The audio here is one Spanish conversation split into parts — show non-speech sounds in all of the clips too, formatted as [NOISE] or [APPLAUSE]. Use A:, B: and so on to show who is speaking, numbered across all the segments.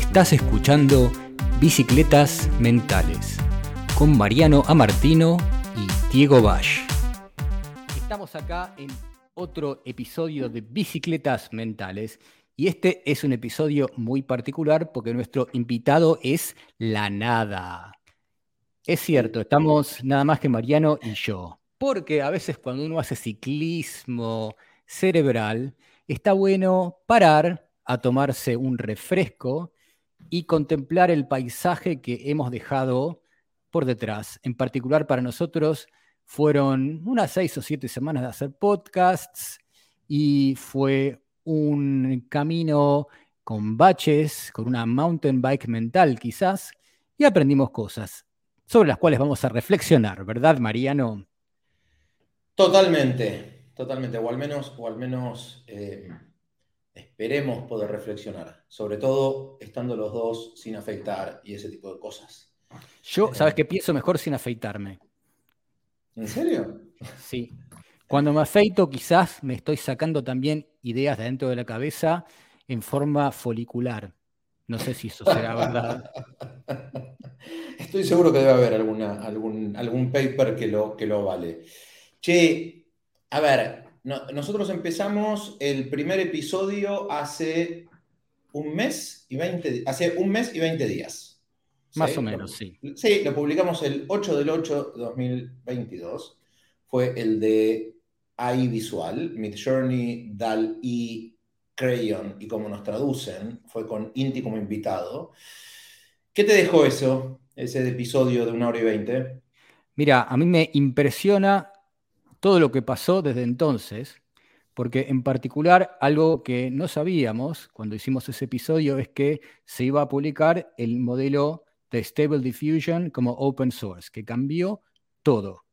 A: Estás escuchando Bicicletas Mentales con Mariano Amartino y Diego Bash. Estamos acá en otro episodio de Bicicletas Mentales y este es un episodio muy particular porque nuestro invitado es la nada. Es cierto, estamos nada más que Mariano y yo, porque a veces cuando uno hace ciclismo cerebral, está bueno parar a tomarse un refresco y contemplar el paisaje que hemos dejado por detrás. En particular para nosotros fueron unas seis o siete semanas de hacer podcasts y fue un camino con baches, con una mountain bike mental quizás, y aprendimos cosas sobre las cuales vamos a reflexionar, ¿verdad, Mariano?
B: Totalmente, totalmente, o al menos, o al menos eh, esperemos poder reflexionar, sobre todo estando los dos sin afeitar y ese tipo de cosas.
A: Yo, ¿sabes qué pienso mejor sin afeitarme?
B: ¿En serio?
A: Sí. Cuando me afeito, quizás me estoy sacando también ideas de dentro de la cabeza en forma folicular. No sé si eso será verdad. [LAUGHS]
B: Estoy seguro que debe haber alguna, algún, algún paper que lo, que lo vale. Che, a ver, nosotros empezamos el primer episodio hace un mes y 20, hace un mes y 20 días.
A: Más o menos, sí.
B: Sí, lo publicamos el 8 del 8 de 2022. Fue el de AI Visual, Mid Journey, DAL y Crayon y cómo nos traducen. Fue con Inti como invitado. ¿Qué te dejó eso, ese episodio de una hora y veinte?
A: Mira, a mí me impresiona todo lo que pasó desde entonces, porque en particular algo que no sabíamos cuando hicimos ese episodio es que se iba a publicar el modelo de Stable Diffusion como open source, que cambió todo.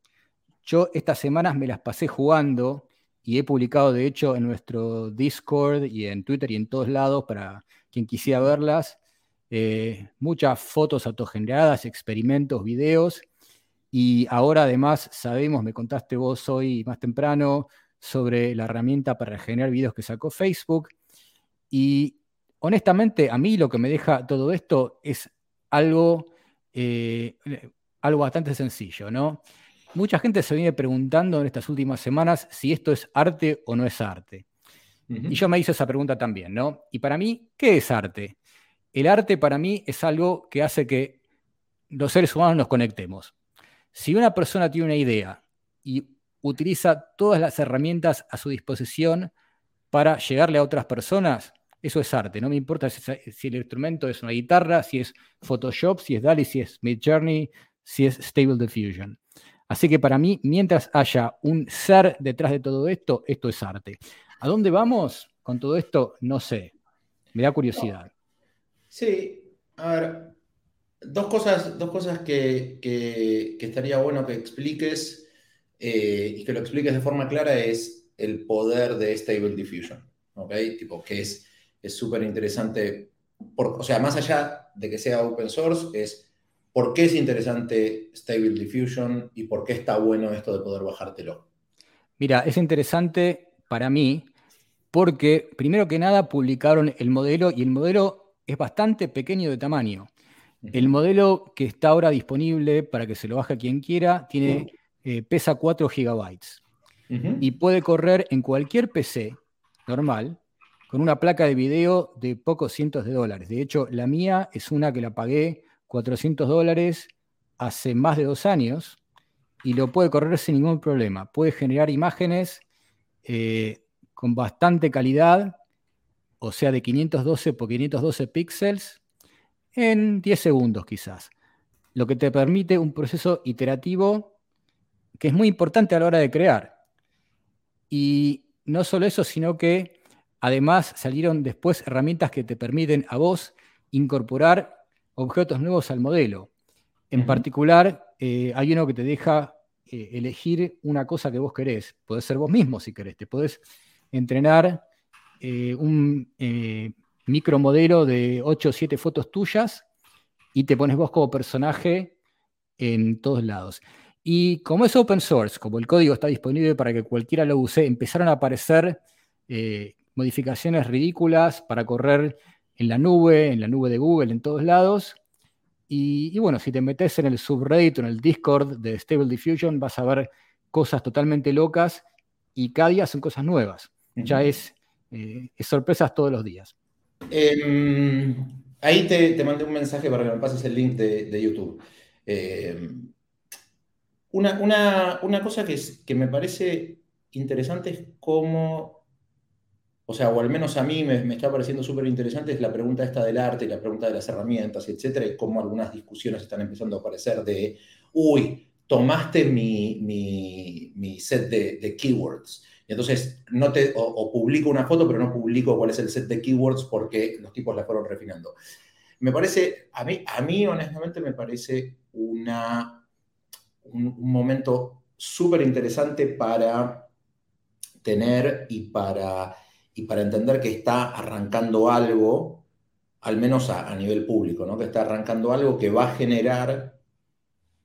A: Yo estas semanas me las pasé jugando y he publicado de hecho en nuestro Discord y en Twitter y en todos lados para quien quisiera verlas, eh, muchas fotos autogeneradas, experimentos, videos y ahora además sabemos, me contaste vos hoy más temprano, sobre la herramienta para generar videos que sacó Facebook. Y honestamente, a mí lo que me deja todo esto es algo, eh, algo bastante sencillo, ¿no? Mucha gente se viene preguntando en estas últimas semanas si esto es arte o no es arte. Y yo me hice esa pregunta también, ¿no? Y para mí, ¿qué es arte? El arte para mí es algo que hace que los seres humanos nos conectemos. Si una persona tiene una idea y utiliza todas las herramientas a su disposición para llegarle a otras personas, eso es arte. No me importa si, el instrumento es una guitarra, si es Photoshop, si es DALI, si es Midjourney, si es Stable Diffusion. Así que para mí, mientras haya un ser detrás de todo esto, esto es arte. ¿A dónde vamos con todo esto? No sé. Me da curiosidad.
B: Sí, a ver, Dos cosas, dos cosas que, estaría bueno que expliques eh, y que lo expliques de forma clara es el poder de Stable Diffusion, ¿ok? Tipo, que es súper interesante, o sea, más allá de que sea open source, es por qué es interesante Stable Diffusion y por qué está bueno esto de poder bajártelo.
A: Mira, es interesante para mí porque, primero que nada, publicaron el modelo y el modelo es bastante pequeño de tamaño. El modelo que está ahora disponible para que se lo baje quien quiera tiene, eh, pesa 4 gigabytes y puede correr en cualquier PC normal con una placa de video de pocos cientos de dólares. De hecho, la mía es una que la pagué 400 dólares hace más de dos años y lo puede correr sin ningún problema. Puede generar imágenes eh, con bastante calidad, o sea, de 512 por 512 píxeles en 10 segundos quizás, lo que te permite un proceso iterativo que es muy importante a la hora de crear. Y no solo eso, sino que además salieron después herramientas que te permiten a vos incorporar objetos nuevos al modelo. En particular, eh, hay uno que te deja eh, elegir una cosa que vos querés. Podés ser vos mismo si querés. Te podés entrenar eh, un micromodelo de 8 o 7 fotos tuyas y te pones vos como personaje en todos lados. Y como es open source, como el código está disponible para que cualquiera lo use, empezaron a aparecer eh, modificaciones ridículas para correr en la nube, en la nube de Google, en todos lados. Y, bueno, si te metes en el subreddit o en el Discord de Stable Diffusion, vas a ver cosas totalmente locas y cada día son cosas nuevas. Ya es, eh, es, sorpresas todos los días.
B: Em, ahí te, mandé un mensaje para que me pases el link de, YouTube. Em, una, cosa que, que me parece interesante es cómo o sea, o al menos a mí me, está pareciendo súper interesante, es la pregunta esta del arte, la pregunta de las herramientas, etcétera, y cómo algunas discusiones están empezando a aparecer de, uy, tomaste mi, mi, set de, keywords. Y entonces, no te, o, publico una foto, pero no publico cuál es el set de keywords porque los tipos la fueron refinando. Me parece, a mí, a mí honestamente me parece una, un momento súper interesante para tener y para y para entender que está arrancando algo, al menos a, nivel público, ¿no? que está arrancando algo que va a generar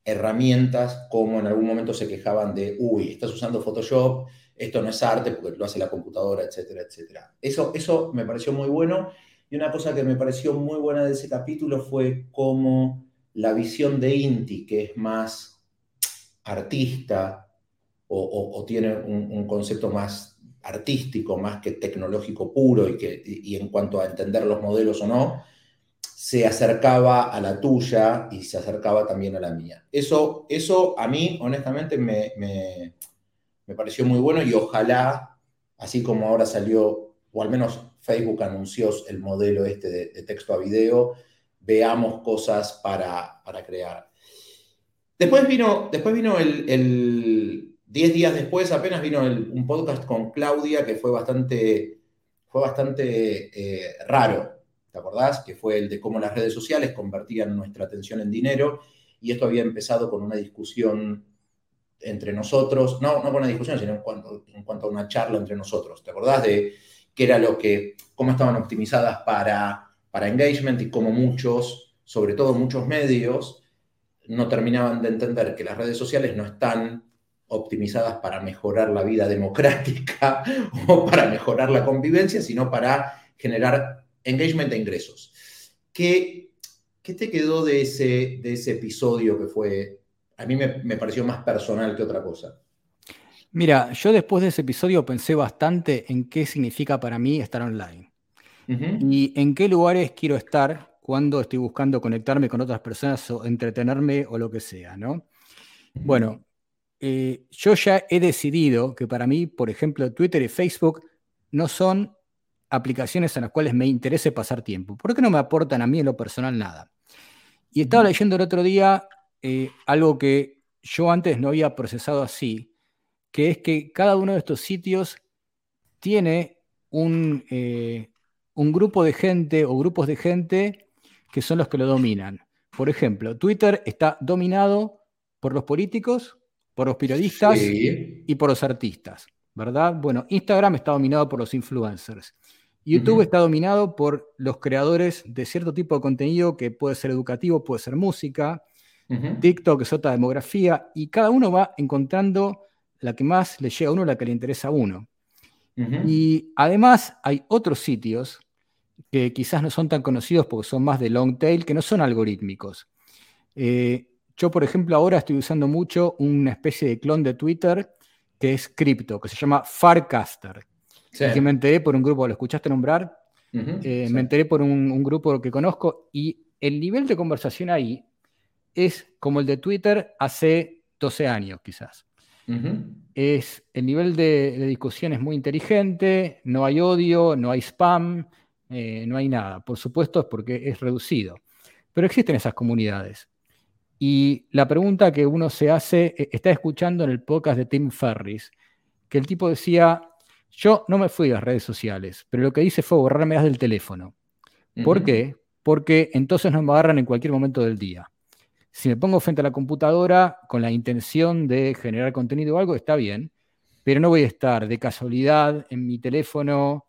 B: herramientas como en algún momento se quejaban de, uy, estás usando Photoshop, esto no es arte porque lo hace la computadora, etcétera, etcétera. Eso, eso me pareció muy bueno. Y una cosa que me pareció muy buena de ese capítulo fue cómo la visión de Inti, que es más artista o, tiene un, concepto más artístico más que tecnológico puro y, que, y en cuanto a entender los modelos o no, se acercaba a la tuya y se acercaba también a la mía. Eso, eso a mí, honestamente, me, me, pareció muy bueno y ojalá, así como ahora salió, o al menos Facebook anunció el modelo este de, texto a video, veamos cosas para, para crear. Después vino, después vino el, Diez días después apenas vino un podcast con Claudia que fue bastante, fue bastante eh, raro, ¿te acordás? Que fue el de cómo las redes sociales convertían nuestra atención en dinero y esto había empezado con una discusión entre nosotros, no, no con una discusión, sino en cuanto, en cuanto a una charla entre nosotros, ¿te acordás de qué era lo que, cómo estaban optimizadas para, para engagement y cómo muchos, sobre todo muchos medios, no terminaban de entender que las redes sociales no están optimizadas para mejorar la vida democrática [LAUGHS] o para mejorar la convivencia, sino para generar engagement e ingresos. ¿Qué, qué te quedó de ese, de ese episodio que fue, a mí me, pareció más personal que otra cosa?
A: Mira, yo después de ese episodio pensé bastante en qué significa para mí estar online y en qué lugares quiero estar cuando estoy buscando conectarme con otras personas o entretenerme o lo que sea, ¿no? Bueno, eh, yo ya he decidido que para mí, por ejemplo, Twitter y Facebook no son aplicaciones en las cuales me interese pasar tiempo, porque no me aportan a mí en lo personal nada. Y estaba leyendo el otro día eh, algo que yo antes no había procesado así, que es que cada uno de estos sitios tiene un, eh, un grupo de gente o grupos de gente que son los que lo dominan. Por ejemplo, Twitter está dominado por los políticos, por los periodistas y por los artistas, ¿verdad? Bueno, Instagram está dominado por los influencers. YouTube está dominado por los creadores de cierto tipo de contenido que puede ser educativo, puede ser música. TikTok es otra demografía y cada uno va encontrando la que más le llega a uno, la que le interesa a uno. Y además hay otros sitios que quizás no son tan conocidos porque son más de long tail, que no son algorítmicos. Eh, yo, por ejemplo, ahora estoy usando mucho una especie de clon de Twitter que es cripto, que se llama Farcaster. Que me enteré por un grupo, ¿lo escuchaste nombrar? Eh, me enteré por un, grupo que conozco y el nivel de conversación ahí es como el de Twitter hace 12 años, quizás. es, el nivel de, discusión es muy inteligente, no hay odio, no hay spam, eh, no hay nada. Por supuesto, es porque es reducido. Pero existen esas comunidades. Y la pregunta que uno se hace, e, está escuchando en el podcast de Tim Ferris, que el tipo decía, yo no me fui a las redes sociales, pero lo que hice fue borrarme las del teléfono. ¿Por qué? Porque entonces no me agarran en cualquier momento del día. Si me pongo frente a la computadora con la intención de generar contenido o algo, está bien, pero no voy a estar de casualidad en mi teléfono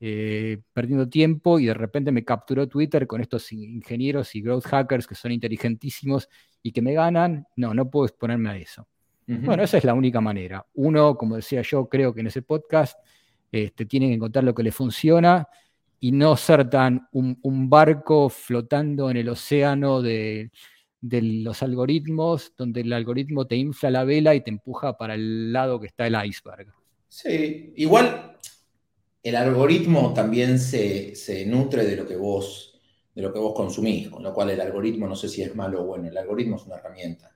A: eh, perdiendo tiempo y de repente me capturó Twitter con estos ingenieros y growth hackers que son inteligentísimos y que me ganan. No, no puedo exponerme a eso. Bueno, esa es la única manera. Uno, como decía yo, creo que en ese podcast este, tiene que encontrar lo que le funciona y no ser tan un, barco flotando en el océano de, los algoritmos, donde el algoritmo te infla la vela y te empuja para el lado que está el iceberg.
B: Sí, igual el algoritmo también se, se nutre de lo que vos de lo que vos consumís, con lo cual el algoritmo no sé si es malo o bueno, el algoritmo es una herramienta.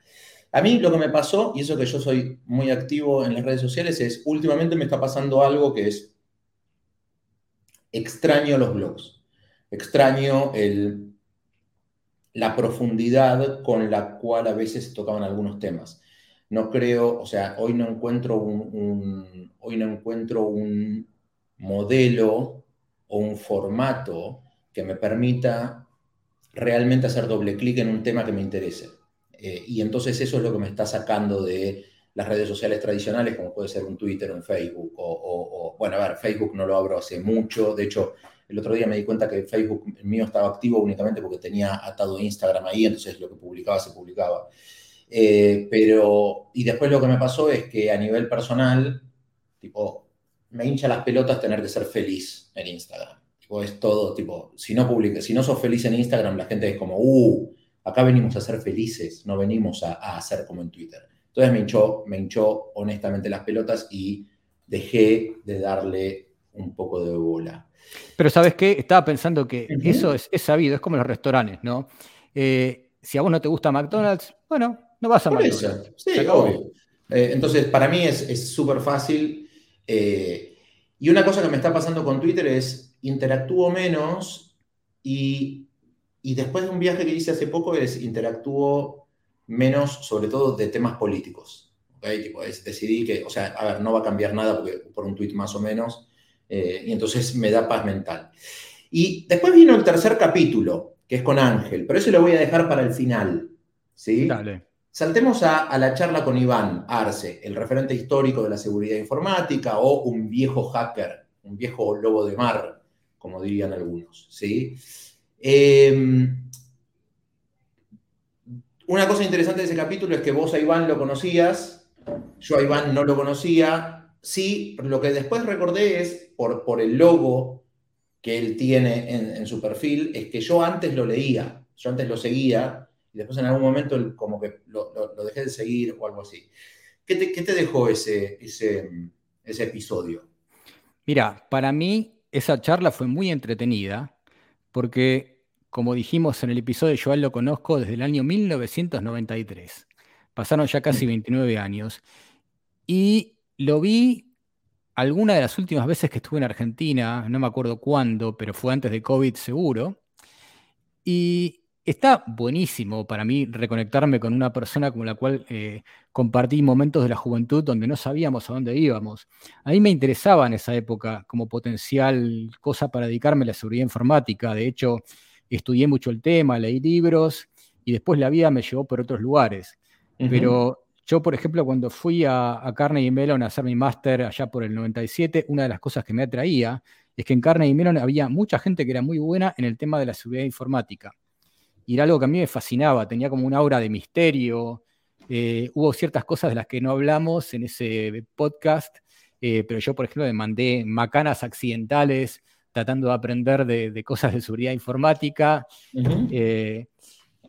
B: A mí lo que me pasó, y eso que yo soy muy activo en las redes sociales, es últimamente me está pasando algo que es extraño los blogs, extraño el, la profundidad con la cual a veces se tocaban algunos temas. No creo, o sea, hoy no encuentro un hoy no encuentro un modelo o un formato que me permita realmente hacer doble clic en un tema que me interese. Eh, y entonces eso es lo que me está sacando de las redes sociales tradicionales, como puede ser un Twitter, un Facebook, o, bueno, a ver, Facebook no lo abro hace mucho, de hecho, el otro día me di cuenta que Facebook mío estaba activo únicamente porque tenía atado Instagram ahí, entonces lo que publicaba se publicaba. Eh, pero, y después lo que me pasó es que a nivel personal, tipo, me hincha las pelotas tener que ser feliz en Instagram o es todo, tipo, si no publica, si no sos feliz en Instagram, la gente es como, uh, acá venimos a ser felices, no venimos a, hacer como en Twitter. Entonces me hinchó, me hinchó honestamente las pelotas y dejé de darle un poco de bola.
A: Pero ¿sabes qué? Estaba pensando que eso es, sabido, es como los restaurantes, ¿no? Eh, si a vos no te gusta McDonald's, bueno, no vas a McDonald's.
B: Sí, obvio. Eh, entonces, para mí es súper fácil. Eh, y una cosa que me está pasando con Twitter es, interactúo menos y, después de un viaje que hice hace poco es interactúo menos, sobre todo de temas políticos. decidí que, o sea, a ver, no va a cambiar nada por un tuit más o menos, eh, y entonces me da paz mental. Y después vino el tercer capítulo, que es con Ángel, pero eso lo voy a dejar para el final. ¿sí?
A: Dale.
B: Saltemos a, a, la charla con Iván Arce, el referente histórico de la seguridad informática o un viejo hacker, un viejo lobo de mar, como dirían algunos. ¿sí? Em, una cosa interesante de ese capítulo es que vos a Iván lo conocías, yo a Iván no lo conocía. Sí, lo que después recordé es, por, por el logo que él tiene en, su perfil, es que yo antes lo leía, yo antes lo seguía, y después en algún momento como que lo, dejé de seguir o algo así. ¿Qué te, dejó ese, ese, ese episodio?
A: Mira, para mí esa charla fue muy entretenida porque, como dijimos en el episodio, yo a él lo conozco desde el año 1993. Pasaron ya casi 29 mm. años. Y lo vi alguna de las últimas veces que estuve en Argentina, no me acuerdo cuándo, pero fue antes de COVID seguro. Y está buenísimo para mí reconectarme con una persona con la cual eh, compartí momentos de la juventud donde no sabíamos a dónde íbamos. A mí me interesaba en esa época como potencial cosa para dedicarme a la seguridad informática. De hecho, estudié mucho el tema, leí libros y después la vida me llevó por otros lugares. Pero yo, por ejemplo, cuando fui a, a Carnegie Mellon a hacer mi máster allá por el 97, una de las cosas que me atraía es que en Carnegie Mellon había mucha gente que era muy buena en el tema de la seguridad informática y era algo que a mí me fascinaba, tenía como una aura de misterio. Eh, hubo ciertas cosas de las que no hablamos en ese podcast, eh, pero yo, por ejemplo, me mandé macanas accidentales tratando de aprender de, cosas de seguridad informática. Eh,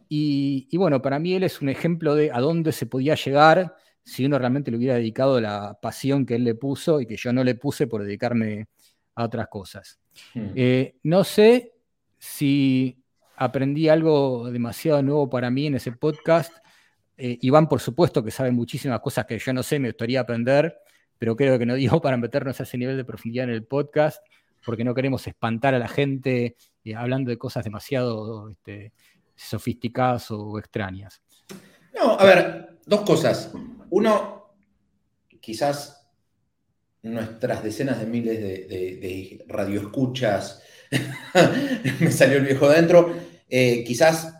A: y, bueno, para mí él es un ejemplo de a dónde se podía llegar si uno realmente le hubiera dedicado la pasión que él le puso y que yo no le puse por dedicarme a otras cosas. Hmm. no sé si aprendí algo demasiado nuevo para mí en ese podcast. Eh, Iván, por supuesto, que sabe muchísimas cosas que yo no sé, me gustaría aprender, pero creo que no digo [LAUGHS] para meternos a ese nivel de profundidad en el podcast, porque no queremos espantar a la gente eh, hablando de cosas demasiado este, sofisticadas o extrañas.
B: No, a ver, dos cosas. Uno, quizás nuestras decenas de miles de, radioescuchas, [LAUGHS] me salió el viejo adentro, eh, quizás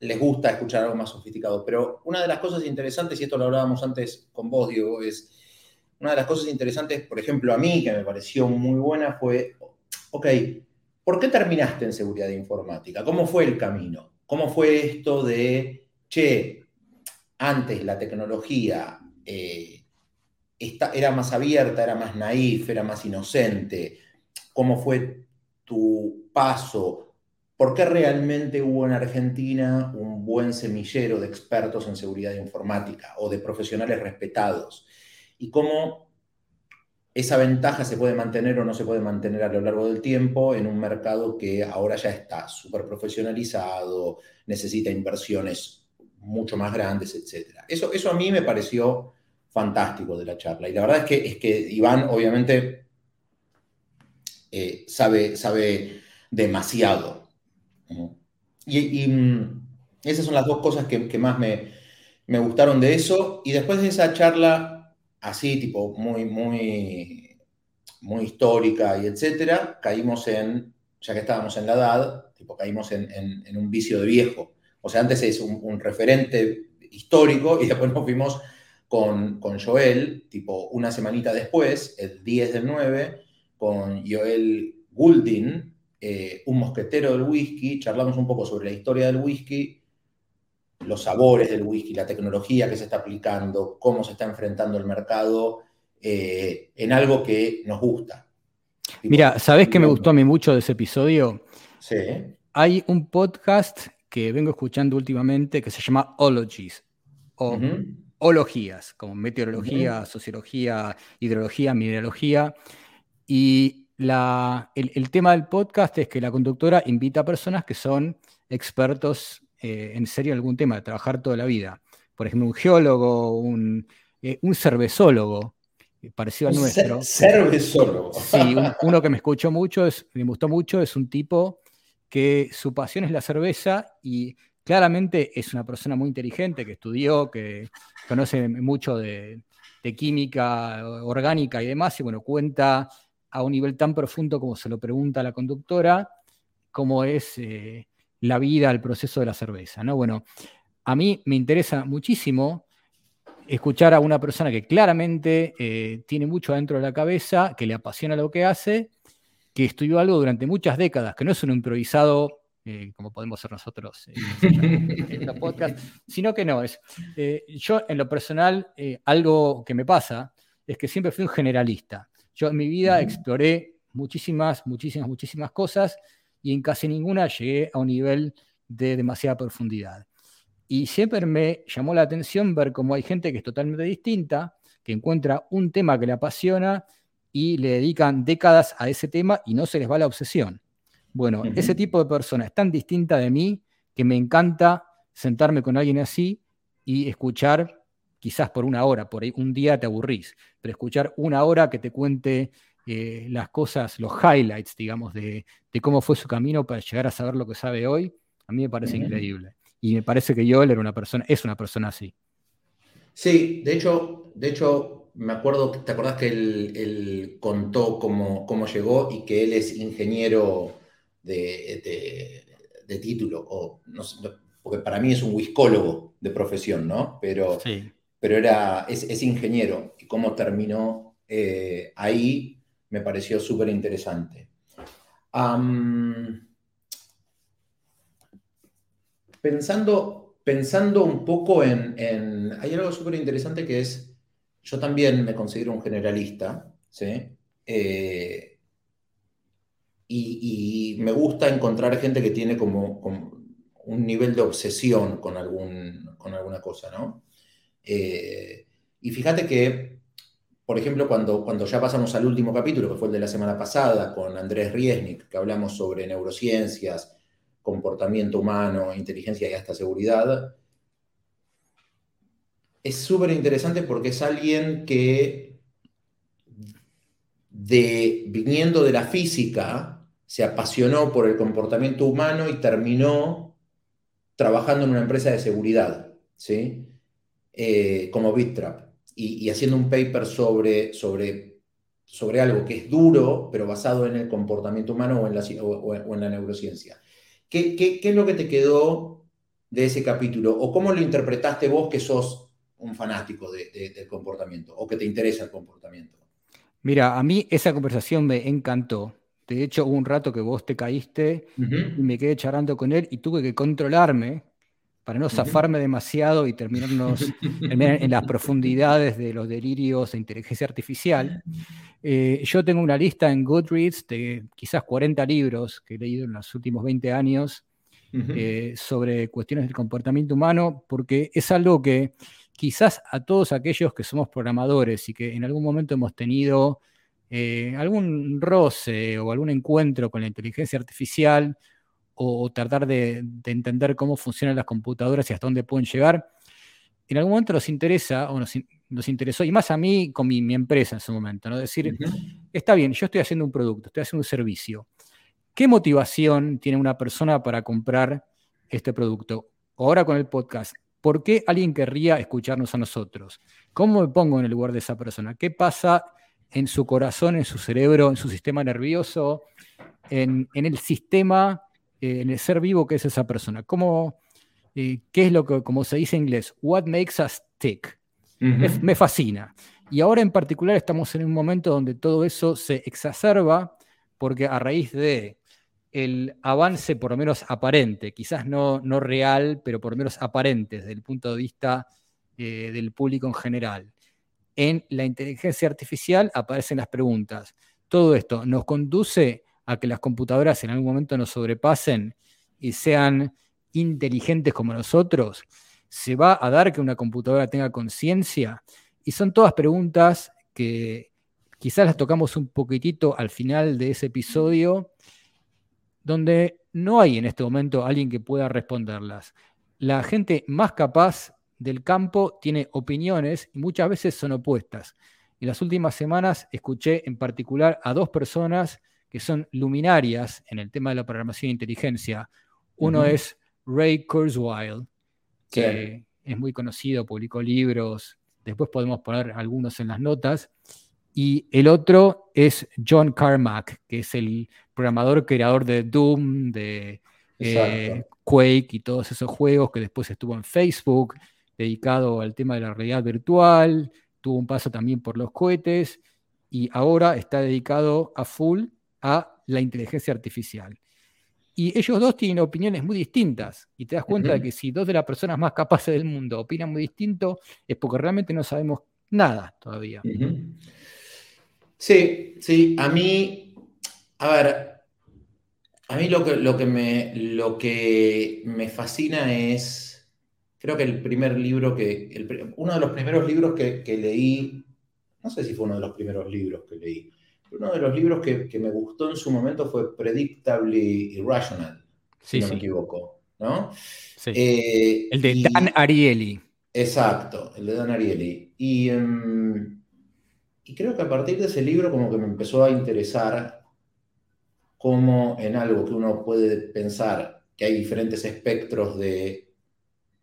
B: les gusta escuchar algo más sofisticado, pero una de las cosas interesantes, y esto lo hablábamos antes con vos, Diego, es una de las cosas interesantes, por ejemplo, a mí, que me pareció muy buena, fue, ok, ¿por qué terminaste en seguridad informática? ¿Cómo fue el camino? ¿Cómo fue esto de, che, antes la tecnología eh, era más abierta, era más naif, era más inocente? ¿Cómo fue tu paso, ¿por qué realmente hubo en Argentina un buen semillero de expertos en seguridad informática o de profesionales respetados? Y cómo esa ventaja se puede mantener o no se puede mantener a lo largo del tiempo en un mercado que ahora ya está súper profesionalizado, necesita inversiones mucho más grandes, etc. Eso, eso a mí me pareció fantástico de la charla. Y la verdad es que, es que Iván obviamente eh, sabe, sabe demasiado. Y, mm, esas son las dos cosas que, más me, me, gustaron de eso. Y después de esa charla así, tipo, muy, muy, muy histórica y etcétera, caímos en, ya que estábamos en la edad, tipo, caímos en, en, un vicio de viejo. O sea, antes es un, referente histórico y [LAUGHS] después nos fuimos con, con Joel, tipo una semanita después, el 10 del 9, con Joel Goulding, eh, un mosquetero del whisky, charlamos un poco sobre la historia del whisky, los sabores del whisky, la tecnología que se está aplicando, cómo se está enfrentando el mercado eh, en algo que nos gusta.
A: Mira, ¿sabes qué me gustó a mí mucho de ese episodio?
B: Sí.
A: Hay un podcast que vengo escuchando últimamente que se llama Ologies, o ologías, como meteorología, sociología, hidrología, mineralogía. Y el, tema del podcast es que la conductora invita a personas que son expertos eh, en serio algún tema, de trabajar toda la vida. Por ejemplo, un geólogo, un, eh, cervezólogo, eh, parecido al nuestro.
B: Cervezólogo.
A: Sí, uno que me escuchó mucho, es, me gustó mucho, es un tipo que su pasión es la cerveza y claramente es una persona muy inteligente que estudió, que conoce mucho de, química orgánica y demás, y bueno, cuenta a un nivel tan profundo como se lo pregunta la conductora, cómo es eh, la vida, el proceso de la cerveza. ¿no? Bueno, a mí me interesa muchísimo escuchar a una persona que claramente eh, tiene mucho dentro de la cabeza, que le apasiona lo que hace, que estudió algo durante muchas décadas, que no es un improvisado eh, como podemos ser nosotros eh, en los podcasts, sino que no, es, eh, yo en lo personal, algo que me pasa es que siempre fui un generalista. Yo en mi vida exploré muchísimas, muchísimas, muchísimas cosas y en casi ninguna llegué a un nivel de demasiada profundidad. Y siempre me llamó la atención ver cómo hay gente que es totalmente distinta, que encuentra un tema que le apasiona y le dedican décadas a ese tema y no se les va la obsesión. Bueno, ese tipo de persona es tan distinta de mí que me encanta sentarme con alguien así y escuchar, quizás por una hora, por ahí un día te aburrís, pero escuchar una hora que te cuente eh, las cosas, los highlights, digamos, de, cómo fue su camino para llegar a saber lo que sabe hoy, a mí me parece increíble. Y me parece que Joel era una persona, es una persona así.
B: Sí, de hecho, de hecho, me acuerdo, ¿te acordás que él, contó cómo, cómo, llegó y que él es ingeniero de, título, o porque para mí es un whiskólogo de profesión, ¿no? Pero, pero era, es, ingeniero y cómo terminó eh, ahí me pareció súper interesante. pensando, pensando un poco en, Hay algo súper interesante que es, yo también me considero un generalista, ¿sí? Eh, y, me gusta encontrar gente que tiene como, un nivel de obsesión con, algún, con alguna cosa, ¿no? Eh, y fíjate que, por ejemplo, cuando, cuando ya pasamos al último capítulo, que fue el de la semana pasada, con Andrés Riesnik, que hablamos sobre neurociencias, comportamiento humano, inteligencia y hasta seguridad, es súper interesante porque es alguien que, viniendo de la física, se apasionó por el comportamiento humano y terminó trabajando en una empresa de seguridad, ¿sí? Eh, como BitTrap, y, haciendo un paper sobre, sobre, sobre algo que es duro, pero basado en el comportamiento humano o en la, o, en la neurociencia. ¿Qué, ¿Qué, qué, es lo que te quedó de ese capítulo? ¿O cómo lo interpretaste vos que sos un fanático del comportamiento o que te interesa el comportamiento?
A: Mira, a mí esa conversación me encantó de hecho, hubo un rato que vos te caíste y me quedé charlando con él y tuve que controlarme para no zafarme demasiado y terminarnos en, las profundidades de los delirios de inteligencia artificial, eh, yo tengo una lista en Goodreads de quizás 40 libros que he leído en los últimos 20 años eh, sobre cuestiones del comportamiento humano, porque es algo que quizás a todos aquellos que somos programadores y que en algún momento hemos tenido eh, algún roce o algún encuentro con la inteligencia artificial o, tratar de, entender cómo funcionan las computadoras y hasta dónde pueden llegar, en algún momento nos interesa o nos, interesó, y más a mí con mi, empresa en su momento, ¿no? Decir, está bien, yo estoy haciendo un producto, estoy haciendo un servicio. ¿Qué motivación tiene una persona para comprar este producto? Ahora con el podcast, ¿por qué alguien querría escucharnos a nosotros? ¿Cómo me pongo en el lugar de esa persona? ¿Qué pasa en su corazón, en su cerebro, en su sistema nervioso, en, el sistema, eh, en el ser vivo que es esa persona? ¿Cómo, eh, ¿Qué es lo que, como se dice en inglés, what makes us tick? me fascina. Y ahora en particular estamos en un momento donde todo eso se exacerba porque a raíz de el avance por lo menos aparente, quizás no, no real, pero por lo menos aparente desde el punto de vista eh, del público en general. En la inteligencia artificial aparecen las preguntas. Todo esto nos conduce a que las computadoras en algún momento nos sobrepasen y sean inteligentes como nosotros. ¿Se va a dar que una computadora tenga conciencia? Y son todas preguntas que quizás las tocamos un poquitito al final de ese episodio donde no hay en este momento alguien que pueda responderlas. La gente más capaz del campo tiene opiniones y muchas veces son opuestas. En las últimas semanas escuché en particular a dos personas que son luminarias en el tema de la programación de inteligencia. Uno es Ray Kurzweil, que es muy conocido, publicó libros, después podemos poner algunos en las notas, y el otro es John Carmack, que es el programador creador de Doom, de eh, Quake y todos esos juegos que después estuvo en Facebook, dedicado al tema de la realidad virtual, tuvo un paso también por los cohetes y ahora está dedicado a full a la inteligencia artificial. Y ellos dos tienen opiniones muy distintas. Y te das cuenta de que si dos de las personas más capaces del mundo opinan muy distinto, es porque realmente no sabemos nada todavía.
B: Sí, sí, a mí, a ver, a mí lo que, lo que, me, lo que me fascina es, creo que el primer libro que, uno de los primeros libros que, leí, no sé si fue uno de los primeros libros que leí, uno de los libros que, me gustó en su momento fue Predictably Irrational, si no me equivoco, ¿no?
A: Sí. Eh, el de Dan Ariely.
B: Exacto, el de Dan Ariely. Y... Em, y creo que a partir de ese libro como que me empezó a interesar cómo en algo que uno puede pensar que hay diferentes espectros de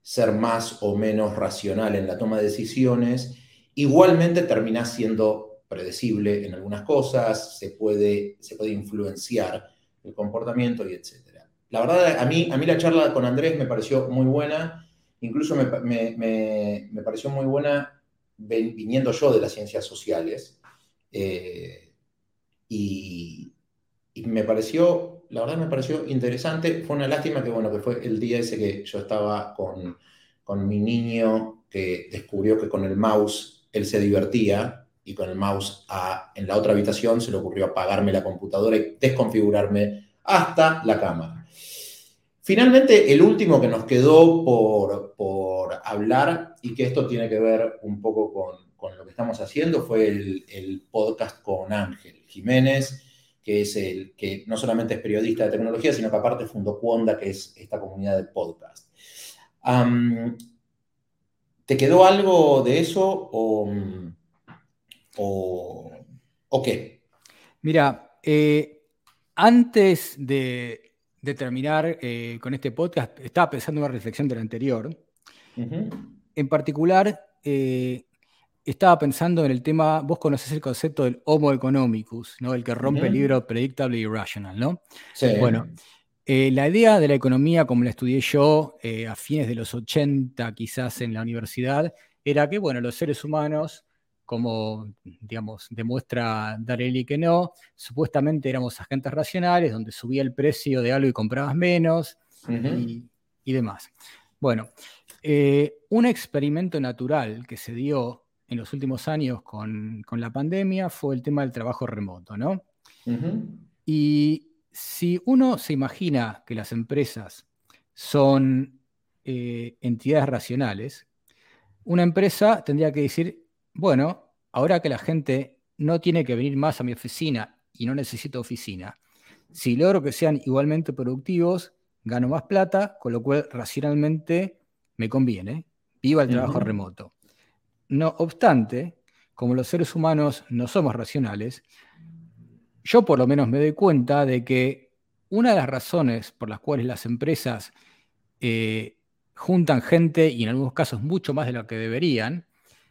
B: ser más o menos racional en la toma de decisiones, igualmente termina siendo predecible en algunas cosas, se puede, se puede influenciar el comportamiento y etc. La verdad, a mí, a mí la charla con Andrés me pareció muy buena, incluso me, me, me pareció muy buena viniendo yo de las ciencias sociales, eh, y, me pareció, la verdad me pareció interesante, fue una lástima que, bueno, que fue el día ese que yo estaba con, con mi niño que descubrió que con el mouse él se divertía y con el mouse en la otra habitación se le ocurrió apagarme la computadora y desconfigurarme hasta la cámara. Finalmente, el último que nos quedó por, hablar, y que esto tiene que ver un poco con, lo que estamos haciendo, fue el, podcast con Ángel Jiménez, que es el que no solamente es periodista de tecnología, sino que aparte fundó Cuonda, que es esta comunidad de podcast. ¿Te quedó algo de eso o, o, qué?
A: Mira, eh, antes de, de terminar eh, con este podcast, estaba pensando en una reflexión del anterior. En particular, eh, estaba pensando en el tema, vos conocés el concepto del homo economicus, ¿no? El que rompe el libro Predictable Irrational, ¿no? Sí. Bueno, eh, la idea de la economía, como la estudié yo a fines de los 80, quizás en la universidad, era que, bueno, los seres humanos como, digamos, demuestra Darelli que no, supuestamente éramos agentes racionales, donde subía el precio de algo y comprabas menos y, demás. Bueno, eh, un experimento natural que se dio en los últimos años con, la pandemia fue el tema del trabajo remoto, ¿no? Y si uno se imagina que las empresas son eh, entidades racionales, una empresa tendría que decir, bueno, ahora que la gente no tiene que venir más a mi oficina y no necesito oficina, si logro que sean igualmente productivos, gano más plata, con lo cual racionalmente me conviene. Viva el trabajo remoto. No obstante, como los seres humanos no somos racionales, yo por lo menos me doy cuenta de que una de las razones por las cuales las empresas eh, juntan gente, y en algunos casos mucho más de lo que deberían,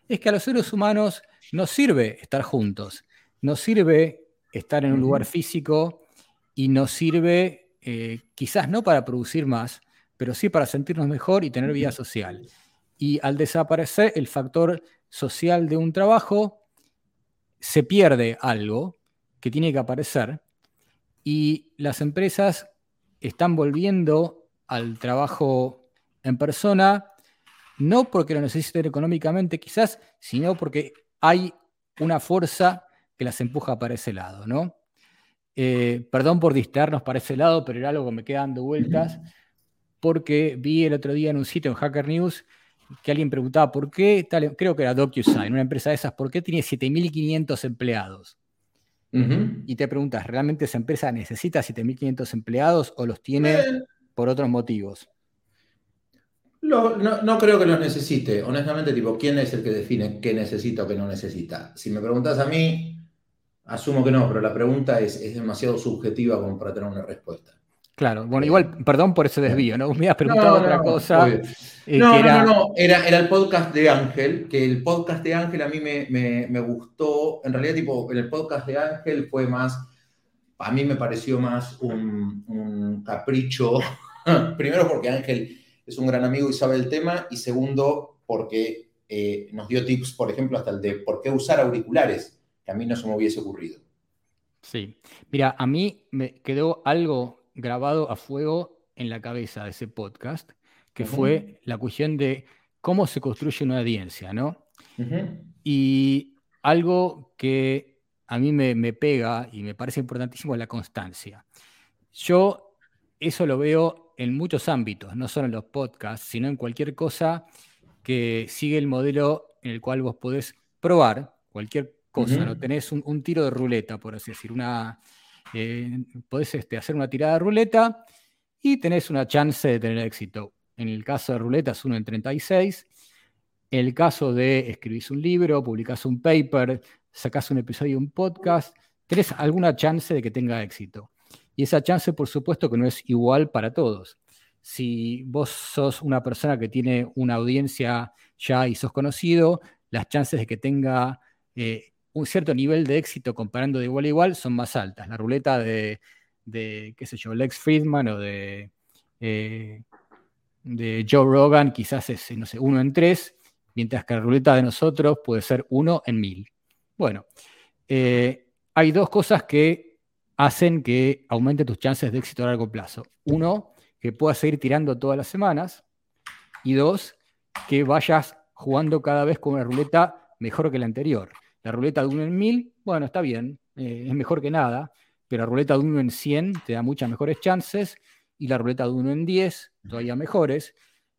A: es que a los seres humanos nos sirve estar juntos, nos sirve estar en un lugar físico y nos sirve eh, quizás no para producir más, pero sí para sentirnos mejor y tener vida social. Y al desaparecer el factor social de un trabajo, se pierde algo que tiene que aparecer y las empresas están volviendo al trabajo en persona, no porque lo necesiten económicamente quizás, sino porque hay una fuerza que las empuja para ese lado, ¿no? Eh, perdón por distraernos para ese lado, pero era algo que me queda dando vueltas, porque vi el otro día en un sitio en Hacker News que alguien preguntaba por qué, tal, creo que era DocuSign, una empresa de esas, ¿por qué tiene 7.500 empleados? Y te preguntas, ¿realmente esa empresa necesita 7.500 empleados o los tiene eh. por otros motivos?
B: No, creo que los necesite. Honestamente, tipo, ¿quién es el que define qué necesita o qué no necesita? Si me preguntas a mí, asumo que no, pero la pregunta es, es demasiado subjetiva como para tener una respuesta.
A: Claro, bueno, igual, perdón por ese desvío, ¿no? [LAUGHS] Me has preguntado otra cosa.
B: Eh, no, no, no, era, era, el podcast de Ángel, que el podcast de Ángel a mí me, gustó, en realidad, tipo, en el podcast de Ángel fue más, a mí me pareció más un, capricho, [LAUGHS] primero porque Ángel es un gran amigo y sabe el tema, y segundo porque eh, nos dio tips, por ejemplo, hasta el de por qué usar auriculares, que a mí no se me hubiese ocurrido.
A: Sí, mira, a mí me quedó algo grabado a fuego en la cabeza de ese podcast, que fue la cuestión de cómo se construye una audiencia, ¿no? Y algo que a mí me, pega y me parece importantísimo es la constancia. Yo eso lo veo en muchos ámbitos, no solo en los podcasts, sino en cualquier cosa que sigue el modelo en el cual vos podés probar cualquier cosa, ¿no? Tenés un, un, tiro de ruleta, por así decir, una, eh, podés este, hacer una tirada de ruleta y tenés una chance de tener éxito. En el caso de ruleta es 1 en 36. En el caso de escribir un libro, publicás un paper, sacás un episodio de un podcast, tenés alguna chance de que tenga éxito. Y esa chance, por supuesto, que no es igual para todos. Si vos sos una persona que tiene una audiencia ya y sos conocido, las chances de que tenga eh, un cierto nivel de éxito comparando de igual a igual son más altas. La ruleta de, qué sé yo, Lex Friedman o de, eh, de Joe Rogan quizás es, no sé, uno en tres, mientras que la ruleta de nosotros puede ser uno en mil. Bueno, eh, hay dos cosas que hacen que aumente tus chances de éxito a largo plazo. Uno, que puedas seguir tirando todas las semanas. Y dos, que vayas jugando cada vez con una ruleta mejor que la anterior. La ruleta de 1 en 1000, bueno, está bien, eh, es mejor que nada, pero la ruleta de 1 en 100 te da muchas mejores chances y la ruleta de 1 en 10 todavía mejores.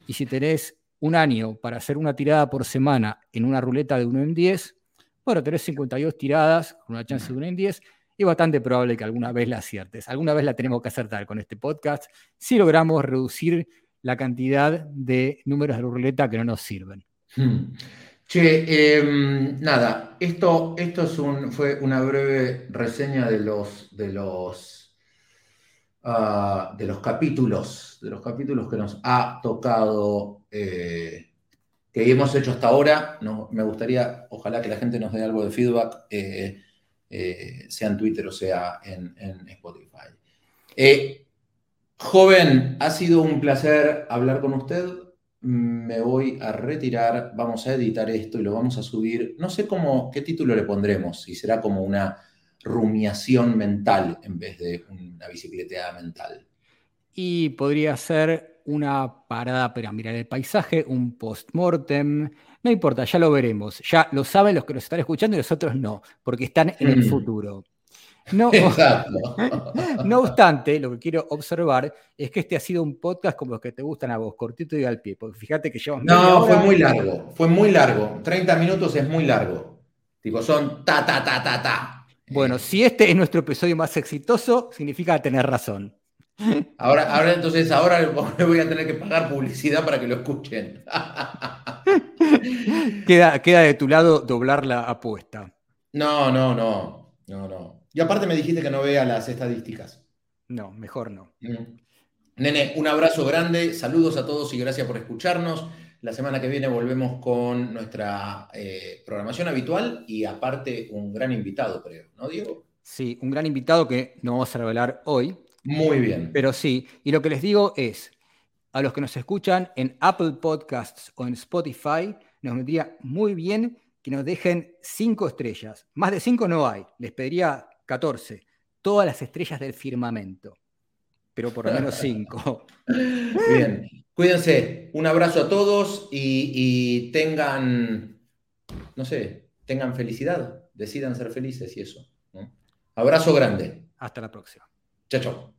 A: Y si tenés un año para hacer una tirada por semana en una ruleta de 1 en 10, bueno, tenés 52 tiradas con una chance de 1 en 10 y bastante probable que alguna vez la aciertes. Alguna vez la tenemos que acertar con este podcast si logramos reducir la cantidad de números de ruleta que no nos sirven. Hmm.
B: Che, em, nada, esto, esto fue una breve reseña de los, de los, ah, de los capítulos, de los capítulos que nos ha tocado, eh, que hemos hecho hasta ahora. No, me gustaría, ojalá que la gente nos dé algo de feedback, eh, eh, sea en Twitter o sea en, Spotify. joven, ha sido un placer hablar con usted me voy a retirar, vamos a editar esto y lo vamos a subir. No sé cómo, qué título le pondremos, si será como una rumiación mental en vez de una bicicleteada mental.
A: Y podría ser una parada para mirar el paisaje, un post-mortem. No importa, ya lo veremos. Ya lo saben los que nos están escuchando y los otros no, porque están en el
B: Mm.
A: futuro. No, [LAUGHS] [LAUGHS] no obstante, lo que quiero observar es que este ha sido un podcast como los que te gustan a vos, cortito y al pie. Porque fíjate que llevamos
B: No, fue muy largo, fue muy largo. 30 minutos es muy largo. Tipo, son ta, ta, ta, ta, ta.
A: Bueno, si este es nuestro episodio más exitoso, significa tener razón.
B: ahora, ahora entonces, ahora le voy a tener que pagar publicidad para que lo escuchen. [LAUGHS] [LAUGHS]
A: Queda, queda de tu lado doblar la apuesta.
B: No, no, no, no, no. Y aparte me dijiste que no vea las estadísticas.
A: No, mejor no.
B: Mm. Nene, un abrazo grande, saludos a todos y gracias por escucharnos. La semana que viene volvemos con nuestra eh, programación habitual y aparte un gran invitado, creo, ¿no, Diego?
A: Sí, un gran invitado que no vamos a revelar hoy,
B: Muy bien.
A: pero sí. Y lo que les digo es, a los que nos escuchan en Apple Podcasts o en Spotify, nos vendría muy bien que nos dejen cinco estrellas. Más de cinco no hay, les pediría 14. Todas las estrellas del firmamento, pero por lo menos [LAUGHS] cinco.
B: Bien. Cuídense. Un abrazo a todos y, y tengan, no sé, tengan felicidad. Decidan ser felices y eso. ¿no? Abrazo grande.
A: Hasta la próxima.
B: Chao, chao.